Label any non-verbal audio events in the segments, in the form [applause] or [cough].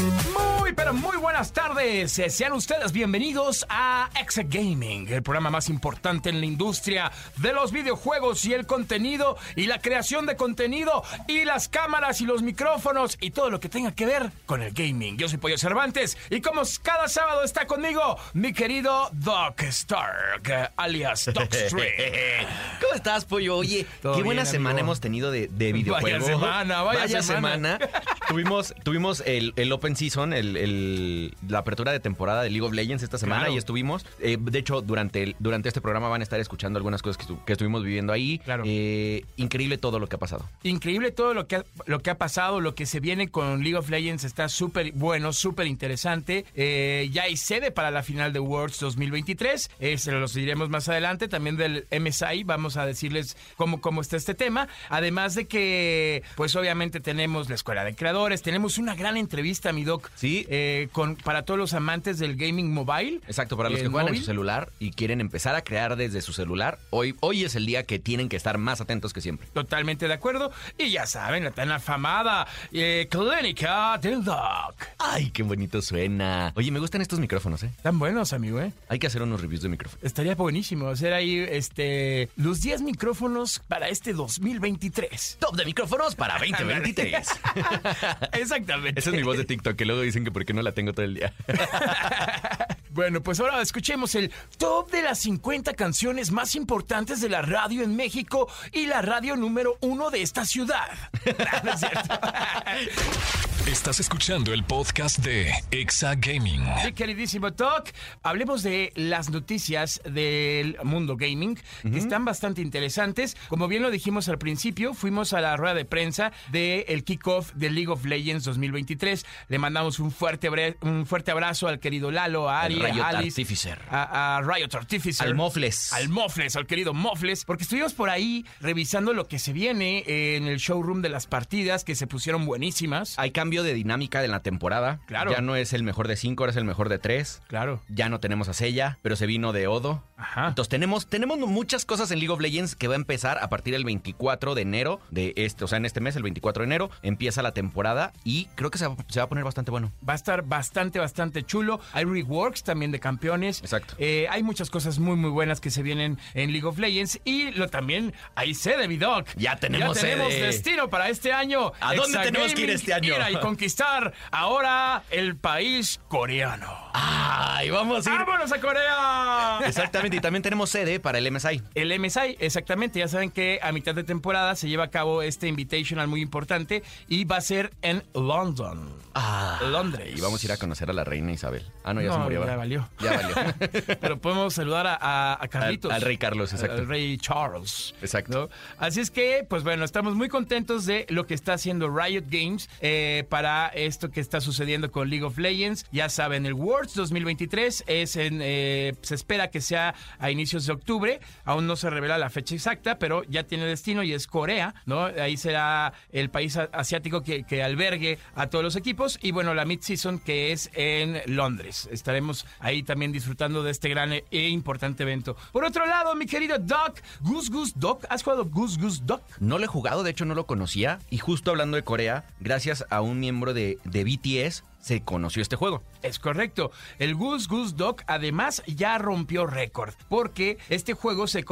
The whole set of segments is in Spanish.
Muy, pero muy buenas tardes. Sean ustedes bienvenidos a Exa Gaming, el programa más importante en la industria de los videojuegos y el contenido y la creación de contenido y las cámaras y los micrófonos y todo lo que tenga que ver con el gaming. Yo soy Pollo Cervantes y como cada sábado está conmigo mi querido Doc Stark, alias Docstream. [laughs] ¿Cómo estás, Pollo? Oye, qué buena semana hemos tenido de, de videojuegos. semana, vaya semana. [laughs] tuvimos tuvimos el, el Open Season, el, el- la apertura de temporada de League of Legends esta semana Claro. y estuvimos. eh, de hecho, durante, el- durante este programa van a estar escuchando algunas cosas que, estu- que estuvimos viviendo ahí. Claro. Eh, increíble todo lo que ha pasado. Increíble todo lo que ha, lo que ha pasado, lo que se viene con League of Legends está súper bueno, súper interesante. Eh, ya hay sede para la final de Worlds 2023, eh, se los diremos más adelante. También del MSI vamos a decirles cómo, cómo está este tema. Además de que, pues obviamente tenemos la Escuela de Creadores, tenemos una gran entrevista, mi doc, Sí. eh, con, para todos los amantes del gaming mobile. Exacto, para los que juegan en su celular y quieren empezar a crear desde su celular, hoy, hoy es el día que tienen que estar más atentos que siempre. Totalmente de acuerdo. Y ya saben, la tan afamada eh, Clínica del Doc. Ay, qué bonito suena. Oye, me gustan estos micrófonos, ¿eh? Tan buenos, amigo, ¿eh? Hay que hacer unos reviews de micrófonos. Estaría buenísimo hacer ahí este los 10 micrófonos para este 2023. Top de micrófonos para [laughs] 2023. [laughs] Exactamente. Esa es mi voz de TikTok, que luego dicen que por qué no la tengo todo el día. [laughs] Bueno, pues ahora escuchemos el top de las 50 canciones más importantes de la radio en México y la radio número uno de esta ciudad. [laughs] No es cierto. [laughs] Estás escuchando el podcast de Exa Gaming. Sí, queridísimo Doc, hablemos de las noticias del mundo gaming, que están bastante interesantes. Como bien lo dijimos al principio, fuimos a la rueda de prensa del kickoff de League of Legends 2023. Le mandamos un fuerte, un fuerte abrazo al querido Lalo, a Ari, Riot Alice, Artificer. a, a Riot Artificer. Al Mofles. Al Mofles, al querido Mofles, porque estuvimos por ahí revisando lo que se viene en el showroom de las partidas, que se pusieron buenísimas. Hay cambio de dinámica en la temporada. Claro. Ya no es el mejor de cinco, ahora es el mejor de tres. Claro. Ya no tenemos a Sella, pero se vino de Odo. Ajá. Entonces tenemos, tenemos muchas cosas en League of Legends que va a empezar a partir del 24 de enero de este, o sea, en este mes, el 24 de enero, empieza la temporada y creo que se va, se va a poner bastante bueno. Va a estar bastante, bastante chulo. Hay reworks también de campeones. Exacto. Eh, hay muchas cosas muy, muy buenas que se vienen en League of Legends. Y lo también hay sede, mi doc. Ya tenemos Ya tenemos sede. destino para este año. ¿A dónde tenemos que ir este año? Ir y conquistar ahora el país coreano. ¡Ay, vamos a ir! ¡Vámonos a Corea! Exactamente, y también tenemos sede para el MSI. El MSI, exactamente. Ya saben que a mitad de temporada se lleva a cabo este invitational muy importante y va a ser en London. Ah, Londres. Y vamos a ir a conocer a la reina Isabel. Ah, no, ya No, se murió. Valió. Ya valió. [laughs] Pero podemos saludar a, a- a Carlitos. Al- al rey Carlos, exacto. Al rey Charles. Exacto. ¿no? Así es que, pues bueno, estamos muy contentos de lo que está haciendo Riot Games eh, para esto que está sucediendo con League of Legends. Ya saben, el Worlds 2023 es en, eh, se espera que sea a inicios de octubre. Aún no se revela la fecha exacta, pero ya tiene destino y es Corea, ¿no? Ahí será el país asiático que, que albergue a todos los equipos. Y bueno, la mid-season que es en Londres. Estaremos ahí también disfrutando de este gran e e importante evento. Por otro lado, mi querido Doc, Goose Goose Doc, ¿has jugado Goose Goose Doc? No lo he jugado, de hecho no lo conocía. Y justo hablando de Corea, gracias a un miembro de, de BTS, se conoció este juego. Es correcto. El Goose Goose Doc además ya rompió récord porque este juego se-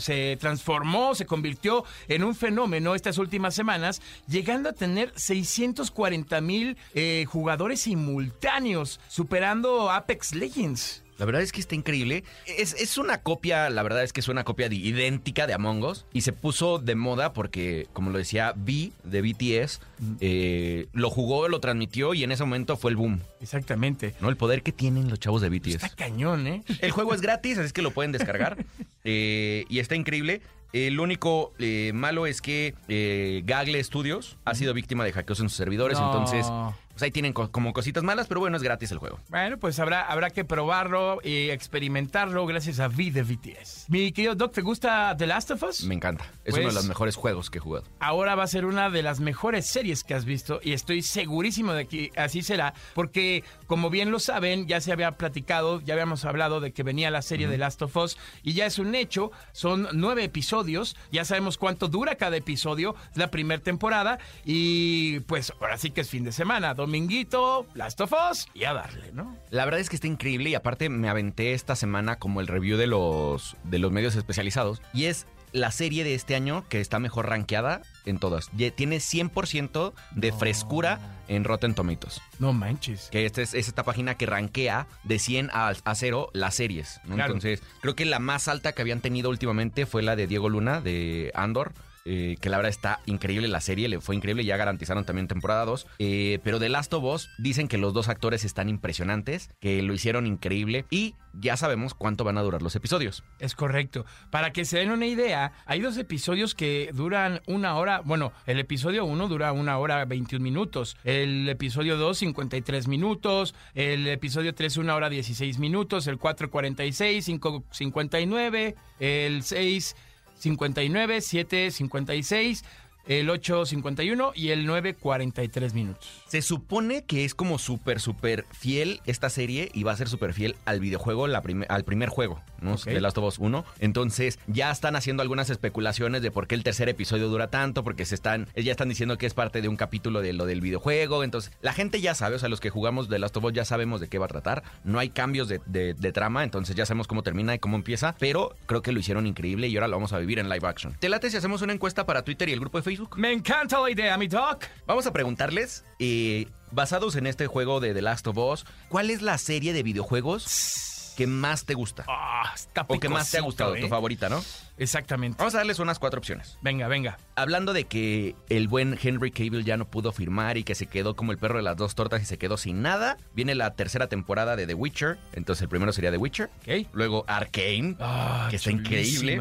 se transformó, se convirtió en un fenómeno estas últimas semanas, llegando a tener 640 mil eh, jugadores simultáneos, superando Apex Legends. La verdad es que está increíble. Es, es una copia, la verdad es que es una copia de- idéntica de Among Us. Y se puso de moda porque, como lo decía B de BTS, eh, lo jugó, lo transmitió y en ese momento fue el boom. Exactamente. ¿No? El poder que tienen los chavos de BTS. Está cañón, ¿eh? El juego es gratis, así es que lo pueden descargar. [laughs] Eh, y está increíble. El único eh, malo es que eh, Gagle Studios ha sido víctima de hackeos en sus servidores, No. entonces pues ahí tienen co- como cositas malas, pero bueno, es gratis el juego. Bueno, pues habrá, habrá que probarlo y experimentarlo gracias a V de BTS. Mi querido Doc, ¿te gusta The Last of Us? Me encanta. Es Pues- uno de los mejores juegos que he jugado. ahora va a ser una de las mejores series que has visto y estoy segurísimo de que así será, porque como bien lo saben, ya se había platicado, ya habíamos hablado de que venía la serie de Last of Us y ya es un hecho, son nueve episodios, ya sabemos cuánto dura cada episodio, es la primera temporada y pues ahora sí que es fin de semana, dominguito, Last of Us y a darle, ¿no? La verdad es que está increíble y aparte me aventé esta semana como el review de los, de los medios especializados y es la serie de este año que está mejor rankeada en todas. Tiene 100% de frescura en Rotten Tomatoes. No manches. Que esta es, es esta página que rankea de 100 a, a 0 las series. ¿no? Claro. Entonces, creo que la más alta que habían tenido últimamente fue la de Diego Luna, de Andor. Eh, que la verdad está increíble la serie, le fue increíble, ya garantizaron también temporada 2. Eh, pero de Last of Us dicen que los dos actores están impresionantes, que lo hicieron increíble y ya sabemos cuánto van a durar los episodios. Es correcto. Para que se den una idea, hay dos episodios que duran una hora. Bueno, el episodio 1 dura una hora 21 minutos. El episodio 2, 53 minutos. El episodio 3, una hora 16 minutos. El 4, 46. 5, 59. El 6, 59. 7, 56. El 8, 51. Y el 9, 43 minutos. Se supone que es como súper, súper fiel esta serie y va a ser súper fiel al videojuego, la al primer juego, ¿no? Ok. De Last of Us 1. Entonces, ya están haciendo algunas especulaciones de por qué el tercer episodio dura tanto, porque se están, ya están diciendo que es parte de un capítulo de lo del videojuego. Entonces, la gente ya sabe, o sea, los que jugamos de Last of Us ya sabemos de qué va a tratar. No hay cambios de, de- de trama, entonces ya sabemos cómo termina y cómo empieza, pero creo que lo hicieron increíble y ahora lo vamos a vivir en live action. ¿Te late si hacemos una encuesta para Twitter y el grupo de Facebook? Me encanta la idea, mi doc. Vamos a preguntarles, eh, basados en este juego de The Last of Us, ¿cuál es la serie de videojuegos que más te gusta? Ah, está o que más te ha gustado, ¿eh? tu favorita, ¿no? Exactamente. Vamos a darles unas cuatro opciones. Venga, venga. Hablando de que el buen Henry Cavill ya no pudo firmar y que se quedó como el perro de las dos tortas y se quedó sin nada, viene la tercera temporada de The Witcher. Entonces el primero sería The Witcher. Ok. Luego Arkane, Ah, que está increíble.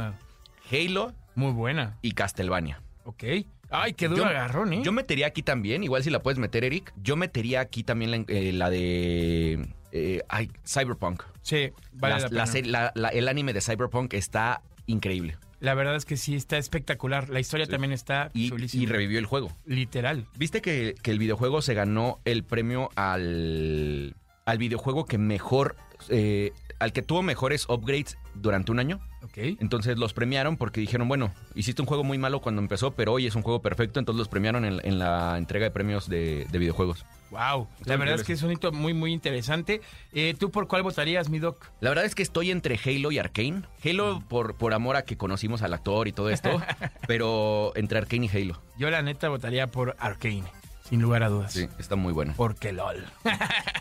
Halo Muy buena. y Castlevania. Ok. Ay, qué duro agarrón, ¿eh? Yo metería aquí también, igual si la puedes meter, Eric. Yo metería aquí también la, eh, la de. eh, ay, Cyberpunk. Sí, vale La- pena. la- el anime de Cyberpunk está increíble. La verdad es que sí, está espectacular. La historia Sí. también está Y, chulísima. y revivió el juego. Literal. ¿Viste que, que el videojuego se ganó el premio al, al videojuego que mejor. eh, al que tuvo mejores upgrades durante un año? Ok. Entonces los premiaron porque dijeron, bueno, hiciste un juego muy malo cuando empezó, pero hoy es un juego perfecto, entonces los premiaron en, en la entrega de premios de, de videojuegos. Wow. La verdad es que es un hito muy, muy interesante. Eh, ¿Tú por cuál votarías, mi doc? La verdad es que estoy entre Halo y Arkane. Halo por, por amor a que conocimos al actor y todo esto, [laughs] pero entre Arkane y Halo. Yo, la neta, votaría por Arkane. Sin lugar a dudas. Sí, está muy bueno. Porque LOL. [laughs]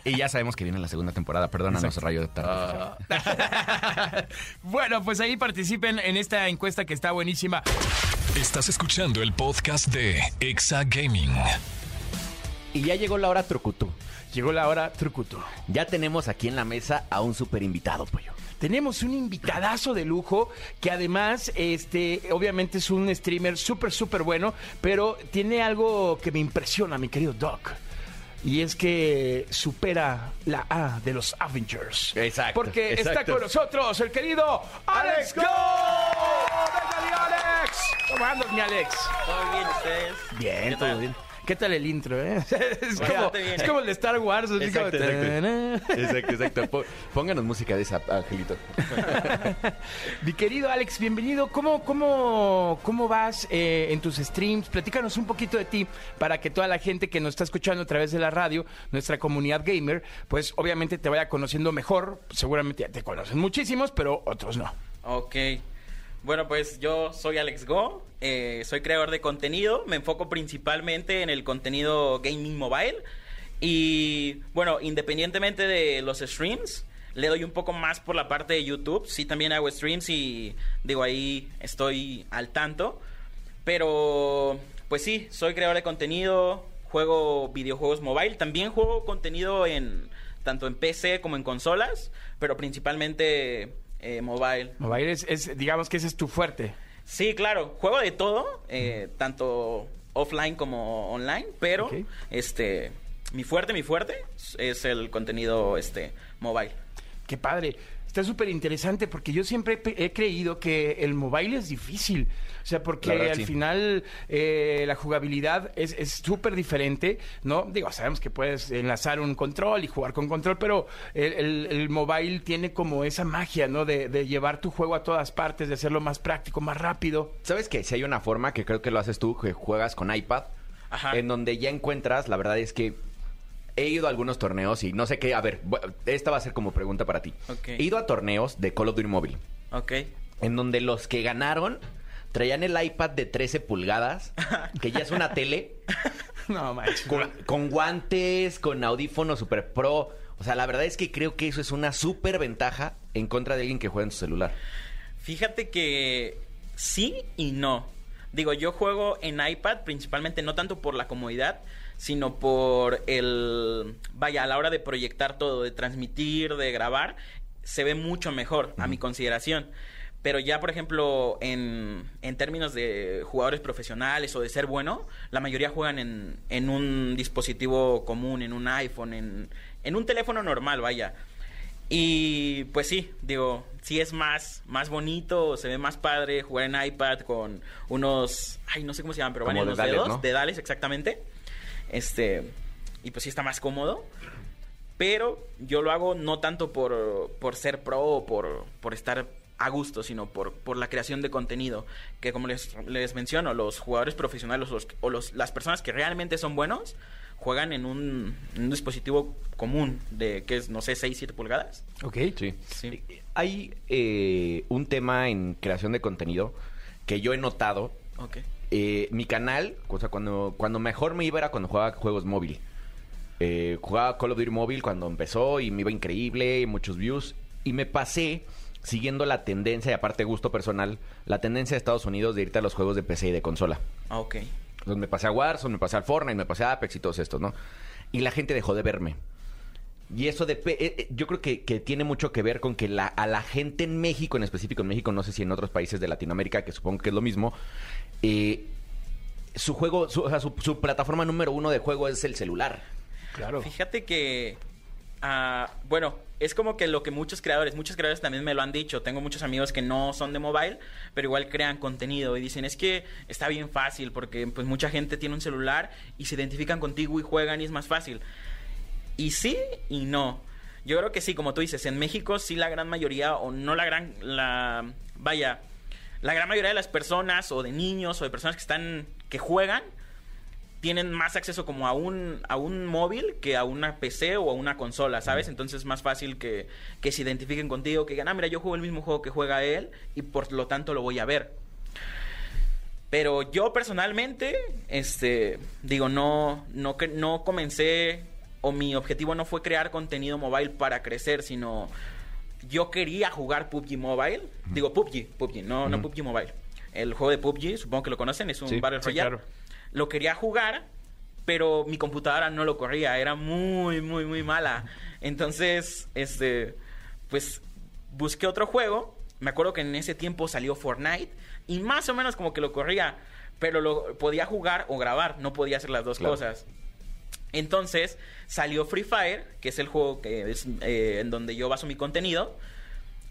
Y ya sabemos que viene la segunda temporada, perdónanos, Exacto. Rayo de tarde. [laughs] bueno, pues ahí participen en esta encuesta que está buenísima. Estás escuchando el podcast de Exa Gaming. Y ya llegó la hora trucutú. Llegó la hora trucuto. Ya tenemos aquí en la mesa a un super invitado, pollo. Tenemos un invitadazo de lujo que además, este, obviamente es un streamer súper, súper bueno, pero tiene algo que me impresiona, mi querido Doc. Y es que supera la A de los Avengers. Exacto, Porque está con nosotros el querido Alex Go. ¡Venga, Alex! ¿Cómo andas, mi Alex? ¿Todo bien ustedes? Bien, ¿Qué todo bien. ¿Qué tal el intro, eh? [laughs] Es, como, Bastante bien. es como el de Star Wars. como- Exacto, exacto. Exacto, Pónganos música de esa, Angelito. [laughs] Mi querido Alex, bienvenido. ¿Cómo, cómo, cómo vas eh, en tus streams? Platícanos un poquito de ti para que toda la gente que nos está escuchando a través de la radio, nuestra comunidad gamer, pues obviamente te vaya conociendo mejor. Seguramente ya te conocen muchísimos, pero otros no. Ok. Bueno, pues yo soy Alex Go, eh, soy creador de contenido, me enfoco principalmente en el contenido gaming mobile. Y bueno, independientemente de los streams, le doy un poco más por la parte de YouTube, sí también hago streams y digo ahí estoy al tanto, pero pues sí, soy creador de contenido, juego videojuegos mobile, también juego contenido en tanto en PC como en consolas, pero principalmente eh, mobile. Mobile es, es- digamos que ese es tu fuerte. Sí, claro, juego de todo, eh, tanto offline como online, pero este mi fuerte, mi fuerte es el contenido este mobile. Qué padre. Está súper interesante porque yo siempre he, he creído que el mobile es difícil. O sea, porque verdad, al sí. final eh, la jugabilidad es es súper diferente, ¿no? Digo, sabemos que puedes enlazar un control y jugar con control, pero el, el- el mobile tiene como esa magia, ¿no? De, de llevar tu juego a todas partes, de hacerlo más práctico, más rápido. ¿Sabes que Si hay una forma que creo que lo haces tú, que juegas con iPad, Ajá. en donde ya encuentras, la verdad es que he ido a algunos torneos y no sé qué, a ver, esta va a ser como pregunta para ti. He ido a torneos de Call of Duty Mobile, Ok. en donde los que ganaron traían el iPad de 13 pulgadas, [laughs] que ya es una tele, [laughs] No, manches. con, con guantes, con audífonos super pro. O sea, la verdad es que creo que eso es una súper ventaja en contra de alguien que juega en su celular. Fíjate que sí y no. Digo, yo juego en iPad principalmente no tanto por la comodidad, sino por el... Vaya, a la hora de proyectar todo, de transmitir, de grabar, se ve mucho mejor, a mi consideración. Pero ya, por ejemplo, en, en términos de jugadores profesionales o de ser bueno, la mayoría juegan en, en un dispositivo común, en un iPhone, en, en un teléfono normal, vaya. Y pues sí, digo, sí es más, más bonito, se ve más padre jugar en iPad con unos, ay, no sé cómo se llaman, pero van en los dedos, ¿no? dedales exactamente. Este, y pues sí está más cómodo. Pero yo lo hago no tanto por, por ser pro o por, por estar a gusto, sino por, por la creación de contenido. Que como les, les menciono, los jugadores profesionales los- o los- las personas que realmente son buenos juegan en un, en un dispositivo común de, que es, no sé, 6, 7 pulgadas. Ok. Sí. Sí. Hay eh, un tema en creación de contenido que yo he notado. Ok. Eh, mi canal, o sea, cuando, cuando mejor me iba era cuando jugaba juegos móvil. Eh, jugaba Call of Duty móvil cuando empezó y me iba increíble, muchos views. Y me pasé siguiendo la tendencia, y aparte gusto personal, la tendencia de Estados Unidos de irte a los juegos de PC y de consola. Ah, ok. Entonces me pasé a Warzone, me pasé al Fortnite, me pasé a Apex y todos estos, ¿no? Y la gente dejó de verme. Y eso de, yo creo que, que tiene mucho que ver con que la, a la gente en México, en específico en México, no sé si en otros países de Latinoamérica, que supongo que es lo mismo, eh, su juego, su, o sea, su, su plataforma número uno de juego es el celular. Claro. Fíjate que, ah, bueno, es como que lo que muchos creadores, muchos creadores también me lo han dicho. Tengo muchos amigos que no son de mobile, pero igual crean contenido y dicen, es que está bien fácil porque pues mucha gente tiene un celular y se identifican contigo y juegan y es más fácil. Y sí y no. Yo creo que sí, como tú dices, en México sí la gran mayoría, o no la gran, la, vaya, la gran mayoría de las personas, o de niños, o de personas que están, que juegan, tienen más acceso como a un, a un móvil que a una PC o a una consola, ¿sabes? Entonces es más fácil que, que se identifiquen contigo, que digan, ah, mira, yo juego el mismo juego que juega él y por lo tanto lo voy a ver. Pero yo personalmente, este, digo, no, no, no comencé, o mi objetivo no fue crear contenido mobile para crecer, sino yo quería jugar PUBG Mobile. Digo, PUBG, PUBG, no, no PUBG Mobile. El juego de PUBG, supongo que lo conocen, es un Sí, Battle sí, Royale. claro. Lo quería jugar, pero mi computadora no lo corría, era muy, muy, muy mala. Entonces, este, pues busqué otro juego. Me acuerdo que en ese tiempo salió Fortnite y más o menos como que lo corría, pero lo podía jugar o grabar, no podía hacer las dos Claro. cosas. Entonces salió Free Fire, que es el juego que es eh, en donde yo baso mi contenido.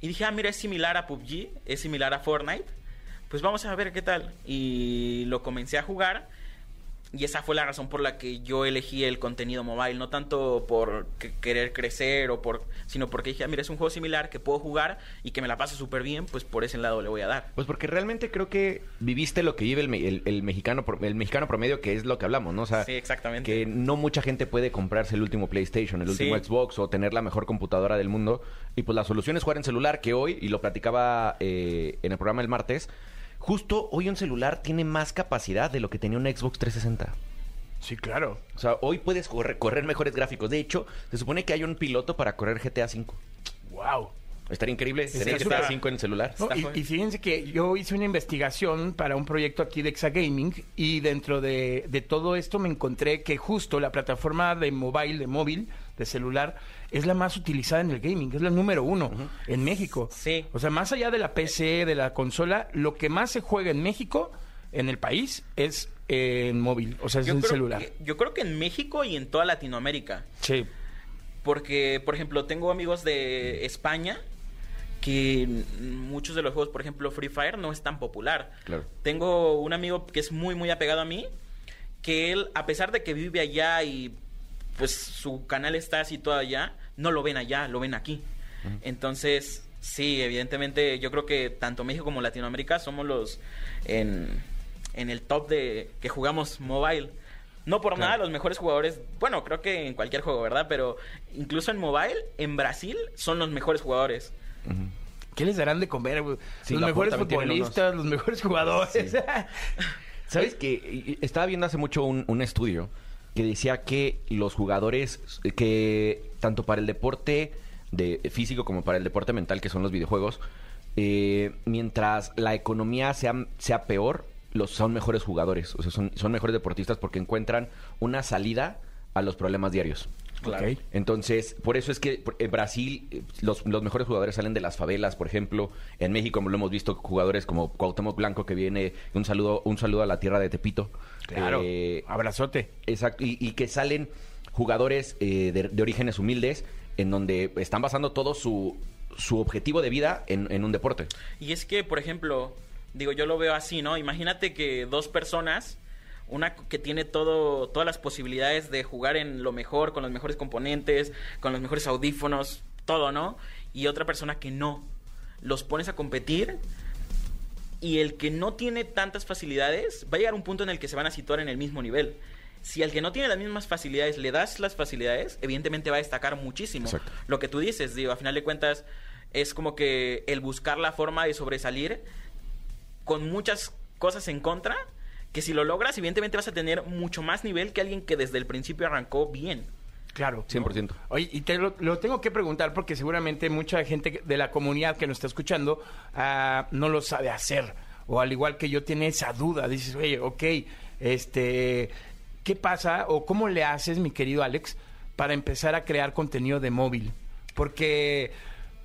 Y dije, ah, mira, es similar a PUBG, es similar a Fortnite. Pues vamos a ver qué tal. Y lo comencé a jugar. Y esa fue la razón por la que yo elegí el contenido mobile. No tanto por que- querer crecer o por... Sino porque dije, ah, mira, es un juego similar que puedo jugar y que me la paso súper bien. Pues por ese lado le voy a dar. Pues porque realmente creo que viviste lo que vive el, el- el mexicano el mexicano promedio, que es lo que hablamos, ¿no? O sea, Sí, exactamente. que no mucha gente puede comprarse el último PlayStation, el último Sí. Xbox o tener la mejor computadora del mundo. Y pues la solución es jugar en celular, que hoy, y lo platicaba eh, en el programa el martes, justo hoy un celular tiene más capacidad de lo que tenía un Xbox 360. Sí, claro. O sea, hoy puedes correr, correr mejores gráficos. De hecho, se supone que hay un piloto para correr GTA V. Wow. Estaría increíble tener. GTA V en el celular. No, y fíjense que yo hice una investigación para un proyecto aquí de Exagaming y dentro de, de todo esto me encontré que justo la plataforma de mobile, de móvil, de celular, es la más utilizada en el gaming, es la número uno en México. Sí. O sea, más allá de la PC, de la consola, lo que más se juega en México, en el país, es en móvil, o sea, es Yo en celular. que, yo creo que en México y en toda Latinoamérica. Sí. Porque, por ejemplo, tengo amigos de España que muchos de los juegos, por ejemplo, Free Fire no es tan popular. Claro. Tengo un amigo que es muy, muy apegado a mí, que él, a pesar de que vive allá y pues su canal está situado allá, no lo ven allá, lo ven aquí. Entonces, sí, evidentemente, yo creo que tanto México como Latinoamérica somos los en, en el top de que jugamos mobile. No por nada los mejores jugadores, bueno, creo que en cualquier juego, ¿verdad? Pero incluso en mobile, en Brasil, son los mejores jugadores. ¿Qué les darán de comer? Sí, los mejores futbolistas, los mejores jugadores. [laughs] ¿Sabes que Estaba viendo hace mucho un, un estudio que decía que los jugadores, que tanto para el deporte de físico como para el deporte mental, que son los videojuegos, eh, mientras la economía sea, sea peor, los son mejores jugadores, o sea, son, son mejores deportistas porque encuentran una salida a los problemas diarios. Claro. Entonces, por eso es que en Brasil eh, los, los mejores jugadores salen de las favelas, por ejemplo. En México lo hemos visto jugadores como Cuauhtémoc Blanco que viene un saludo un saludo a la tierra de Tepito. Claro. Eh, Abrazote. exacto y, y que salen jugadores eh, de, de orígenes humildes en donde están basando todo su su objetivo de vida en, en un deporte. Y es que, por ejemplo, digo, yo lo veo así, ¿no? Imagínate que dos personas, una que tiene todo, todas las posibilidades de jugar en lo mejor, con los mejores componentes, con los mejores audífonos, todo, ¿no? Y otra persona que no. Los pones a competir y el que no tiene tantas facilidades va a llegar a un punto en el que se van a situar en el mismo nivel. Si al que no tiene las mismas facilidades le das las facilidades, evidentemente va a destacar muchísimo. Exacto. Lo que tú dices, digo, a final de cuentas es como que el buscar la forma de sobresalir con muchas cosas en contra, que si lo logras, evidentemente vas a tener mucho más nivel que alguien que desde el principio arrancó bien. Claro. 100%. Oye, y te lo, lo tengo que preguntar porque seguramente mucha gente de la comunidad que nos está escuchando ah, no lo sabe hacer. O al igual que yo tiene esa duda. Dices, oye, ok, este, ¿qué pasa o cómo le haces, mi querido Alex, para empezar a crear contenido de móvil? Porque,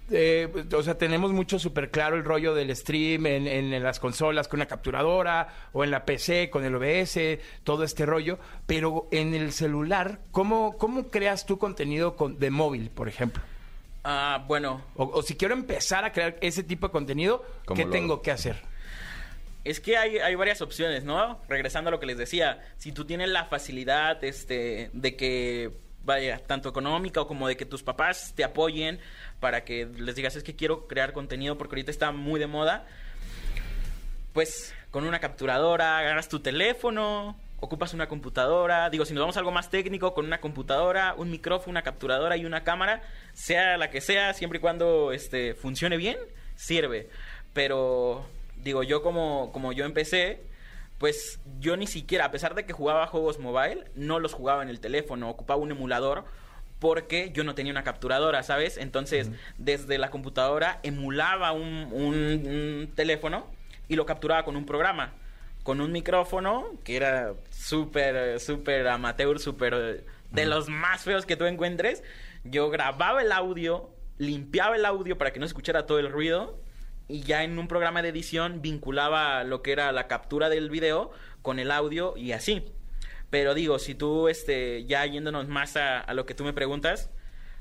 eh, o sea, tenemos mucho súper claro el rollo del stream en, en las consolas con una capturadora o en la PC con el OBS, todo este rollo. Pero en el celular, ¿cómo, cómo creas tu contenido con- de móvil, por ejemplo? Ah, bueno, O, o si quiero empezar a crear ese tipo de contenido, ¿Cómo ¿qué lo tengo que hacer? Es que hay, hay varias opciones, ¿no? Regresando a lo que les decía, si tú tienes la facilidad este, de que, vaya, tanto económica o como de que tus papás te apoyen para que les digas, es que quiero crear contenido porque ahorita está muy de moda, pues con una capturadora, agarras tu teléfono, ocupas una computadora, digo, si nos vamos a algo más técnico, con una computadora, un micrófono, una capturadora y una cámara, sea la que sea, siempre y cuando este, funcione bien, sirve. Pero, digo, yo como, como yo empecé, pues yo ni siquiera, a pesar de que jugaba juegos mobile, no los jugaba en el teléfono, ocupaba un emulador porque yo no tenía una capturadora, ¿sabes? Entonces, desde la computadora emulaba un, un- un teléfono y lo capturaba con un programa, con un micrófono que era súper, súper amateur, súper eh, de los más feos que tú encuentres. Yo grababa el audio, limpiaba el audio para que no se escuchara todo el ruido y ya en un programa de edición vinculaba lo que era la captura del video con el audio y así. Pero digo, si tú, este, ya yéndonos más a, a lo que tú me preguntas,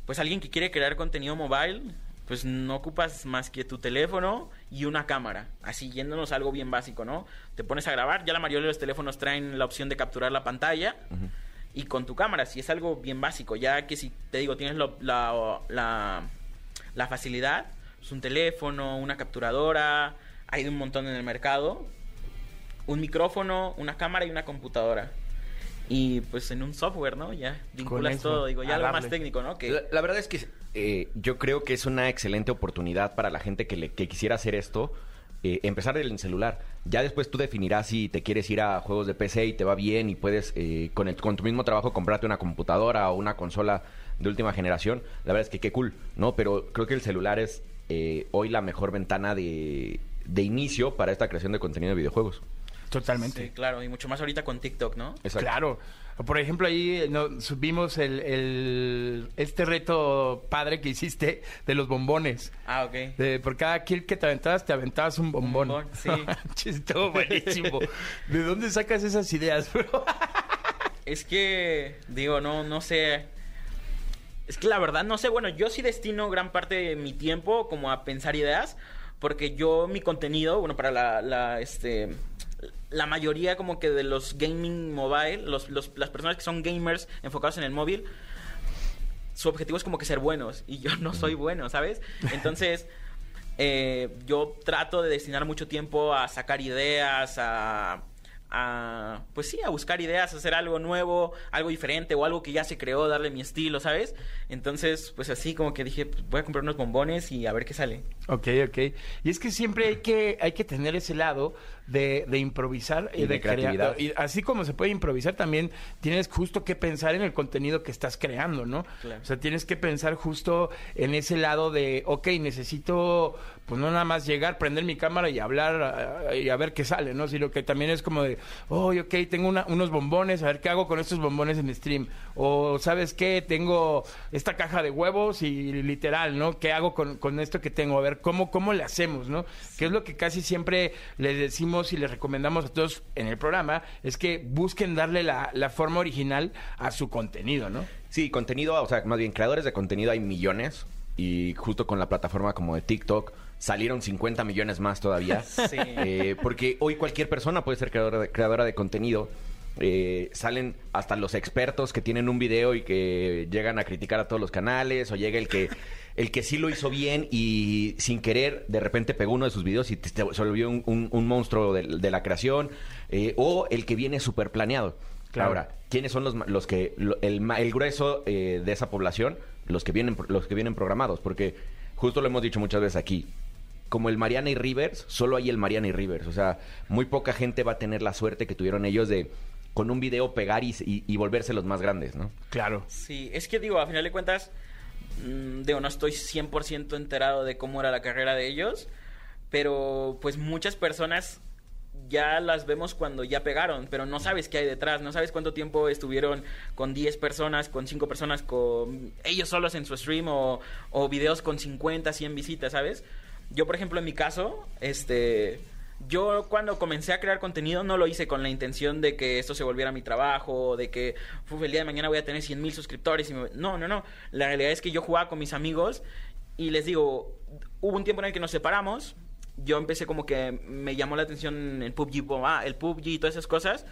pues alguien que quiere crear contenido mobile, pues no ocupas más que tu teléfono y una cámara. Así yéndonos a algo bien básico, ¿no? Te pones a grabar, ya la mayoría de los teléfonos traen la opción de capturar la pantalla y con tu cámara, si es algo bien básico, ya que si te digo, tienes lo- la, la, la facilidad, pues un teléfono, una capturadora, hay de un montón en el mercado, un micrófono, una cámara y una computadora. Y pues en un software, ¿no? Ya vinculas eso, todo, digo, ya algo más técnico, ¿no? Que La, la verdad es que eh, yo creo que es una excelente oportunidad para la gente que, le, que quisiera hacer esto. eh, empezar en el celular. Ya después tú definirás si te quieres ir a juegos de PC y te va bien y puedes eh, con, el- con tu mismo trabajo comprarte una computadora o una consola de última generación. La verdad es que qué cool, ¿no? Pero creo que el celular es eh, hoy la mejor ventana de, de inicio para esta creación de contenido de videojuegos. Totalmente. Sí, claro, y mucho más ahorita con TikTok, ¿no? Exacto. Claro. Por ejemplo, ahí eh, no, subimos el, el- este reto padre que hiciste de los bombones. Ah, ok. De, por cada kill que te aventabas, te aventabas un bombón. bombón, sí. [laughs] Estuvo buenísimo. ¿De dónde sacas esas ideas, bro? [laughs] Es que, digo, no, no sé. Es que la verdad, no sé. Bueno, yo sí destino gran parte de mi tiempo como a pensar ideas. Porque yo, mi contenido, bueno, para la, la, este. La mayoría como que de los gaming mobile, los, los- las personas que son gamers enfocados en el móvil, su objetivo es como que ser buenos. Y yo no soy bueno, ¿sabes? Entonces, eh, yo trato de destinar mucho tiempo a sacar ideas, a, a, pues sí, a buscar ideas, a hacer algo nuevo, algo diferente o algo que ya se creó, darle mi estilo, ¿sabes? Entonces, pues así como que dije, pues, voy a comprar unos bombones y a ver qué sale. Ok, ok. Y es que siempre hay que, hay que tener ese lado de, de improvisar Y de crear. creatividad. Y así como se puede improvisar, también tienes justo que pensar en el contenido que estás creando, ¿no? Claro. O sea, tienes que pensar justo en ese lado de, ok, necesito, pues no nada más llegar, prender mi cámara y hablar y a ver qué sale, ¿no? Sino que también es como de, oh, ok, tengo unos bombones, a ver qué hago con estos bombones en stream. O, ¿sabes qué? Tengo esta caja de huevos y literal, ¿no? ¿Qué hago con, con esto que tengo? A ver, ¿cómo, cómo le hacemos, ¿no? Que es lo que casi siempre les decimos y les recomendamos a todos en el programa, es que busquen darle la, la forma original a su contenido, ¿no? Sí, contenido, o sea, más bien creadores de contenido hay millones y justo con la plataforma como de TikTok salieron 50 millones más todavía. [laughs] Sí. Eh, porque hoy cualquier persona puede ser creadora de, creadora de contenido. Eh, salen hasta los expertos que tienen un video y que llegan a criticar a todos los canales o llega el que el que sí lo hizo bien y sin querer de repente pegó uno de sus videos y te- te- se volvió un, un- un monstruo de, de la creación eh, o el que viene súper planeado. Claro. Ahora, ¿quiénes son los, los que lo- el, el grueso eh, de esa población? Los que vienen los que vienen programados, porque justo lo hemos dicho muchas veces aquí. Como el Mariana y Rivers, solo hay el Mariana y Rivers. O sea, muy poca gente va a tener la suerte que tuvieron ellos de con un video pegar y, y- y volverse los más grandes, ¿no? Claro. Sí, es que digo, a final de cuentas, mm, digo, no estoy 100% enterado de cómo era la carrera de ellos, pero pues muchas personas ya las vemos cuando ya pegaron, pero no sabes qué hay detrás, no sabes cuánto tiempo estuvieron con 10 personas, con 5 personas, con ellos solos en su stream o, o videos con 50, 100 visitas, ¿sabes? Yo, por ejemplo, en mi caso, este... Yo cuando comencé a crear contenido no lo hice con la intención de que esto se volviera mi trabajo, de que "Uf, el día de mañana voy a tener 100 mil suscriptores. Y me- No, no, no. La realidad es que yo jugaba con mis amigos y les digo, hubo un tiempo en el que nos separamos. Yo empecé como que me llamó la atención el PUBG, ah, el PUBG y todas esas cosas.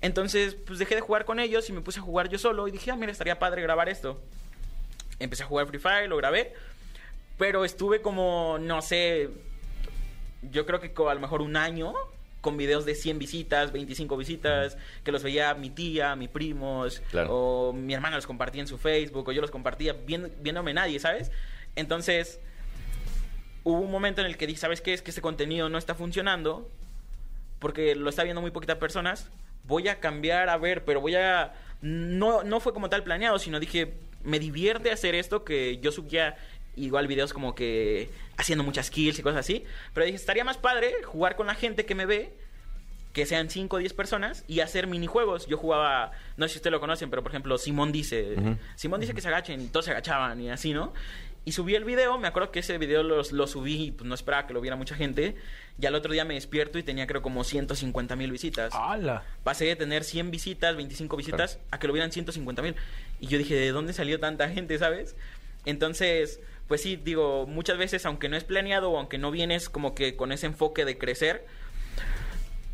Entonces, pues dejé de jugar con ellos y me puse a jugar yo solo y dije, ah, mira, estaría padre grabar esto. Empecé a jugar Free Fire, lo grabé, pero estuve como, no sé, yo creo que a lo mejor un año con videos de 100 visitas, 25 visitas, que los veía mi tía, mis primos, Claro. o mi hermana los compartía en su Facebook, o yo los compartía viéndome nadie, ¿sabes? Entonces, hubo un momento en el que dije, ¿sabes qué? Es que este contenido no está funcionando, porque lo está viendo muy poquitas personas, voy a cambiar a ver, pero voy a... No, no fue como tal planeado, sino dije, me divierte hacer esto que yo subía igual videos como que haciendo muchas kills y cosas así, pero dije, estaría más padre jugar con la gente que me ve, que sean 5 o 10 personas y hacer minijuegos. Yo jugaba, no sé si ustedes lo conocen, pero por ejemplo, Simón dice, Simón dice que se agachen y todos se agachaban y así, ¿no? Y subí el video, me acuerdo que ese video los- lo subí y pues no esperaba que lo viera mucha gente. Y al otro día me despierto y tenía creo como 150 mil visitas. ¡Hala! Pasé de tener 100 visitas, 25 visitas, a que lo vieran 150 mil. Y yo dije, ¿de dónde salió tanta gente, sabes? Entonces, pues sí, digo, muchas veces, aunque no es planeado o aunque no vienes como que con ese enfoque de crecer,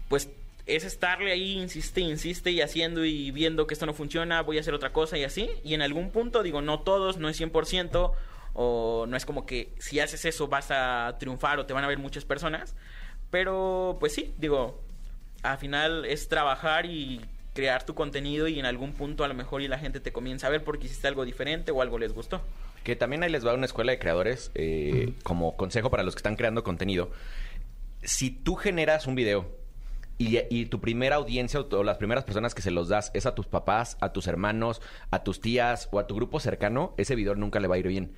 pues es estarle ahí, insiste, insiste y haciendo y viendo que esto no funciona, voy a hacer otra cosa y así. Y en algún punto, digo, no todos, no es 100%, o no es como que si haces eso vas a triunfar o te van a ver muchas personas. Pero, pues sí, digo, al final es trabajar y crear tu contenido y en algún punto a lo mejor y la gente te comienza a ver porque hiciste algo diferente o algo les gustó. Que también ahí les va una escuela de creadores eh, como consejo para los que están creando contenido. Si tú generas un video y, y tu primera audiencia o, las primeras personas que se los das es a tus papás, a tus hermanos, a tus tías o a tu grupo cercano, ese video nunca le va a ir bien.